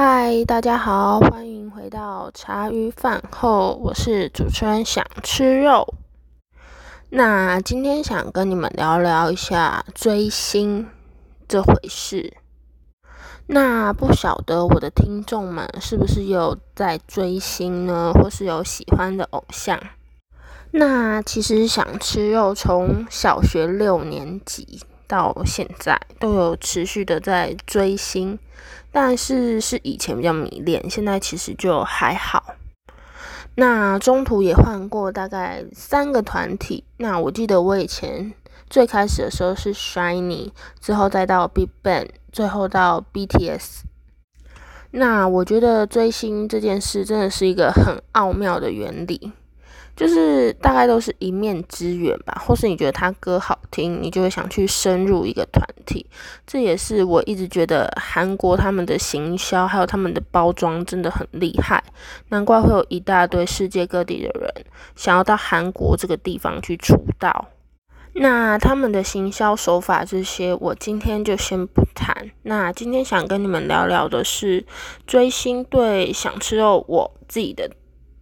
嗨，大家好，欢迎回到茶余饭后，我是主持人想吃肉。那今天想跟你们聊聊一下追星这回事。那不晓得我的听众们是不是有在追星呢，或是有喜欢的偶像？那其实想吃肉从小学六年级。到现在都有持续的在追星，但是是以前比较迷恋，现在其实就还好。那中途也换过大概三个团体。那我记得我以前最开始的时候是 Shiny，之后再到 Big Bang，最后到 BTS。那我觉得追星这件事真的是一个很奥妙的原理。就是大概都是一面之缘吧，或是你觉得他歌好听，你就会想去深入一个团体。这也是我一直觉得韩国他们的行销还有他们的包装真的很厉害，难怪会有一大堆世界各地的人想要到韩国这个地方去出道。那他们的行销手法这些，我今天就先不谈。那今天想跟你们聊聊的是追星对想吃肉我自己的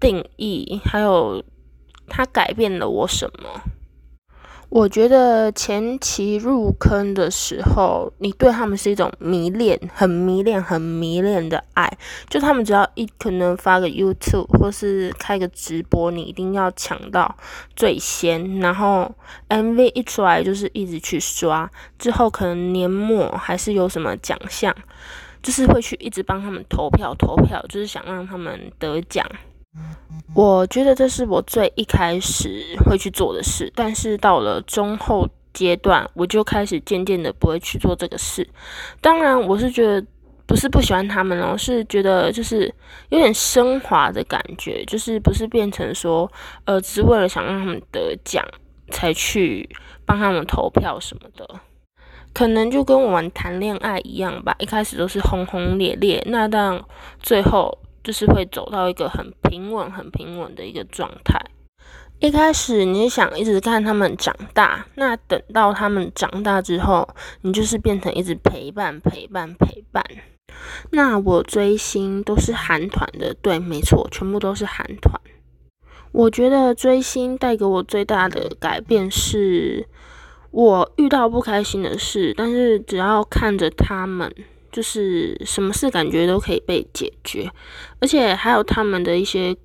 定义，还有。他改变了我什么？我觉得前期入坑的时候，你对他们是一种迷恋，很迷恋，很迷恋的爱。就他们只要一可能发个 YouTube 或是开个直播，你一定要抢到最先。然后 MV 一出来，就是一直去刷。之后可能年末还是有什么奖项，就是会去一直帮他们投票，投票就是想让他们得奖。我觉得这是我最一开始会去做的事，但是到了中后阶段，我就开始渐渐的不会去做这个事。当然，我是觉得不是不喜欢他们哦，是觉得就是有点升华的感觉，就是不是变成说，呃，只是为了想让他们得奖才去帮他们投票什么的，可能就跟我们谈恋爱一样吧，一开始都是轰轰烈烈，那到最后。就是会走到一个很平稳、很平稳的一个状态。一开始你想一直看他们长大，那等到他们长大之后，你就是变成一直陪伴、陪伴、陪伴。那我追星都是韩团的，对，没错，全部都是韩团。我觉得追星带给我最大的改变是，我遇到不开心的事，但是只要看着他们。就是什么事感觉都可以被解决，而且还有他们的一些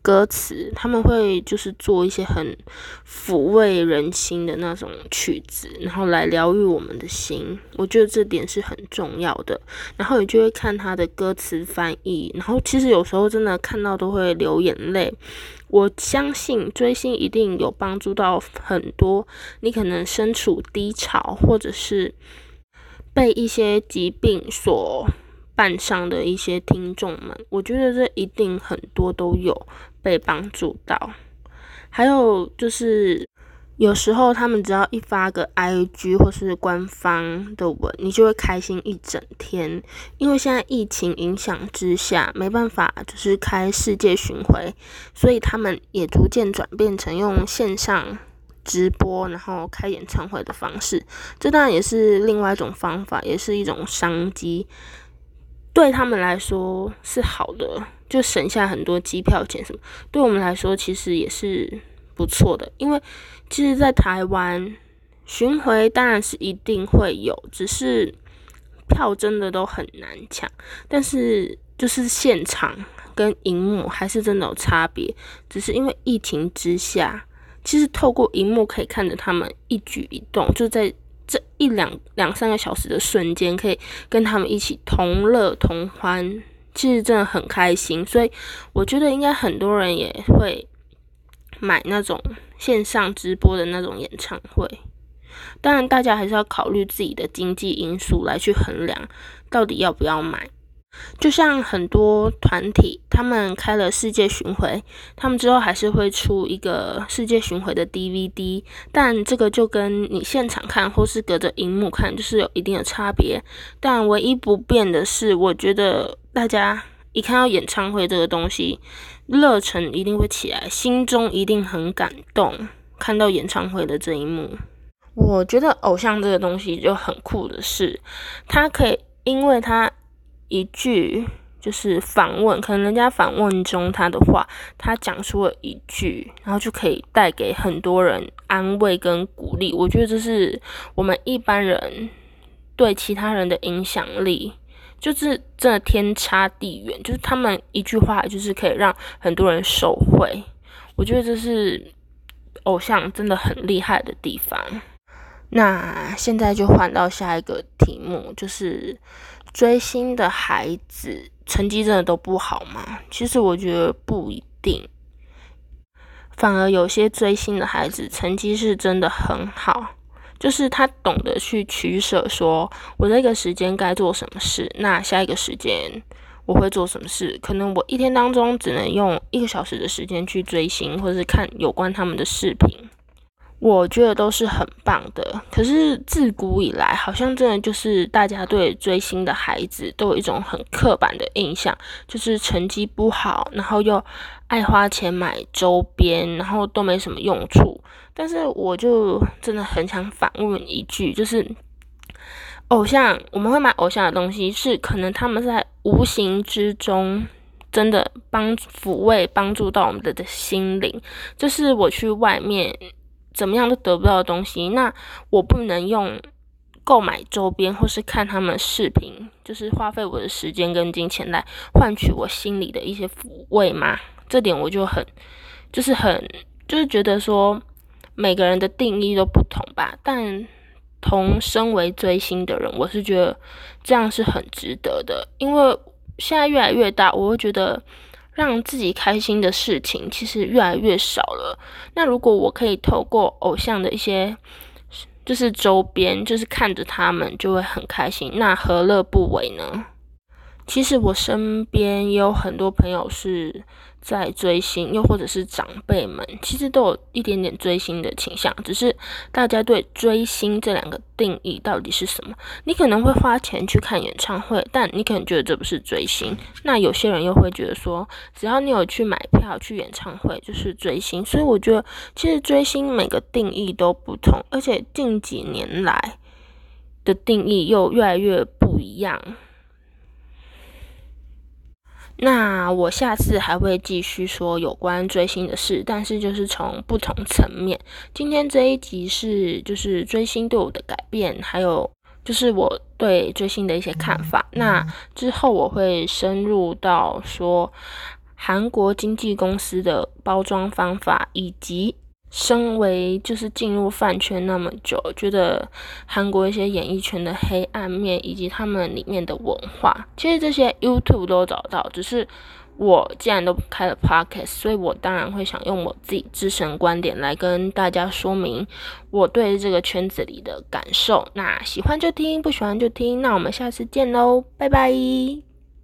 歌词，他们会就是做一些很抚慰人心的那种曲子，然后来疗愈我们的心。我觉得这点是很重要的。然后你就会看他的歌词翻译，然后其实有时候真的看到都会流眼泪。我相信追星一定有帮助到很多你可能身处低潮，或者是。被一些疾病所绊上的一些听众们，我觉得这一定很多都有被帮助到。还有就是，有时候他们只要一发个 IG 或是官方的文，你就会开心一整天。因为现在疫情影响之下，没办法就是开世界巡回，所以他们也逐渐转变成用线上。直播，然后开演唱会的方式，这当然也是另外一种方法，也是一种商机。对他们来说是好的，就省下很多机票钱什么。对我们来说，其实也是不错的，因为其实，在台湾巡回当然是一定会有，只是票真的都很难抢。但是就是现场跟荧幕还是真的有差别，只是因为疫情之下。其实透过荧幕可以看着他们一举一动，就在这一两两三个小时的瞬间，可以跟他们一起同乐同欢，其实真的很开心。所以我觉得应该很多人也会买那种线上直播的那种演唱会。当然，大家还是要考虑自己的经济因素来去衡量，到底要不要买。就像很多团体，他们开了世界巡回，他们之后还是会出一个世界巡回的 DVD，但这个就跟你现场看或是隔着荧幕看，就是有一定的差别。但唯一不变的是，我觉得大家一看到演唱会这个东西，热忱一定会起来，心中一定很感动。看到演唱会的这一幕，我觉得偶像这个东西就很酷的是，它可以，因为它。一句就是访问，可能人家访问中他的话，他讲出了一句，然后就可以带给很多人安慰跟鼓励。我觉得这是我们一般人对其他人的影响力，就是真的天差地远。就是他们一句话，就是可以让很多人受惠。我觉得这是偶像真的很厉害的地方。那现在就换到下一个题目，就是追星的孩子成绩真的都不好吗？其实我觉得不一定，反而有些追星的孩子成绩是真的很好，就是他懂得去取舍，说我这个时间该做什么事，那下一个时间我会做什么事？可能我一天当中只能用一个小时的时间去追星，或者是看有关他们的视频。我觉得都是很棒的，可是自古以来，好像真的就是大家对追星的孩子都有一种很刻板的印象，就是成绩不好，然后又爱花钱买周边，然后都没什么用处。但是我就真的很想反问一句，就是偶像，我们会买偶像的东西，是可能他们在无形之中真的帮抚慰、帮助到我们的心灵，就是我去外面。怎么样都得不到的东西，那我不能用购买周边或是看他们视频，就是花费我的时间跟金钱来换取我心里的一些抚慰吗？这点我就很，就是很，就是觉得说每个人的定义都不同吧。但同身为追星的人，我是觉得这样是很值得的，因为现在越来越大，我会觉得。让自己开心的事情其实越来越少了。那如果我可以透过偶像的一些，就是周边，就是看着他们就会很开心，那何乐不为呢？其实我身边也有很多朋友是。在追星，又或者是长辈们，其实都有一点点追星的倾向，只是大家对追星这两个定义到底是什么？你可能会花钱去看演唱会，但你可能觉得这不是追星。那有些人又会觉得说，只要你有去买票去演唱会，就是追星。所以我觉得，其实追星每个定义都不同，而且近几年来的定义又越来越不一样。那我下次还会继续说有关追星的事，但是就是从不同层面。今天这一集是就是追星对我的改变，还有就是我对追星的一些看法。那之后我会深入到说韩国经纪公司的包装方法以及。身为就是进入饭圈那么久，觉得韩国一些演艺圈的黑暗面以及他们里面的文化，其实这些 YouTube 都找到。只是我既然都开了 Podcast，所以我当然会想用我自己自身观点来跟大家说明我对这个圈子里的感受。那喜欢就听，不喜欢就听。那我们下次见喽，拜拜。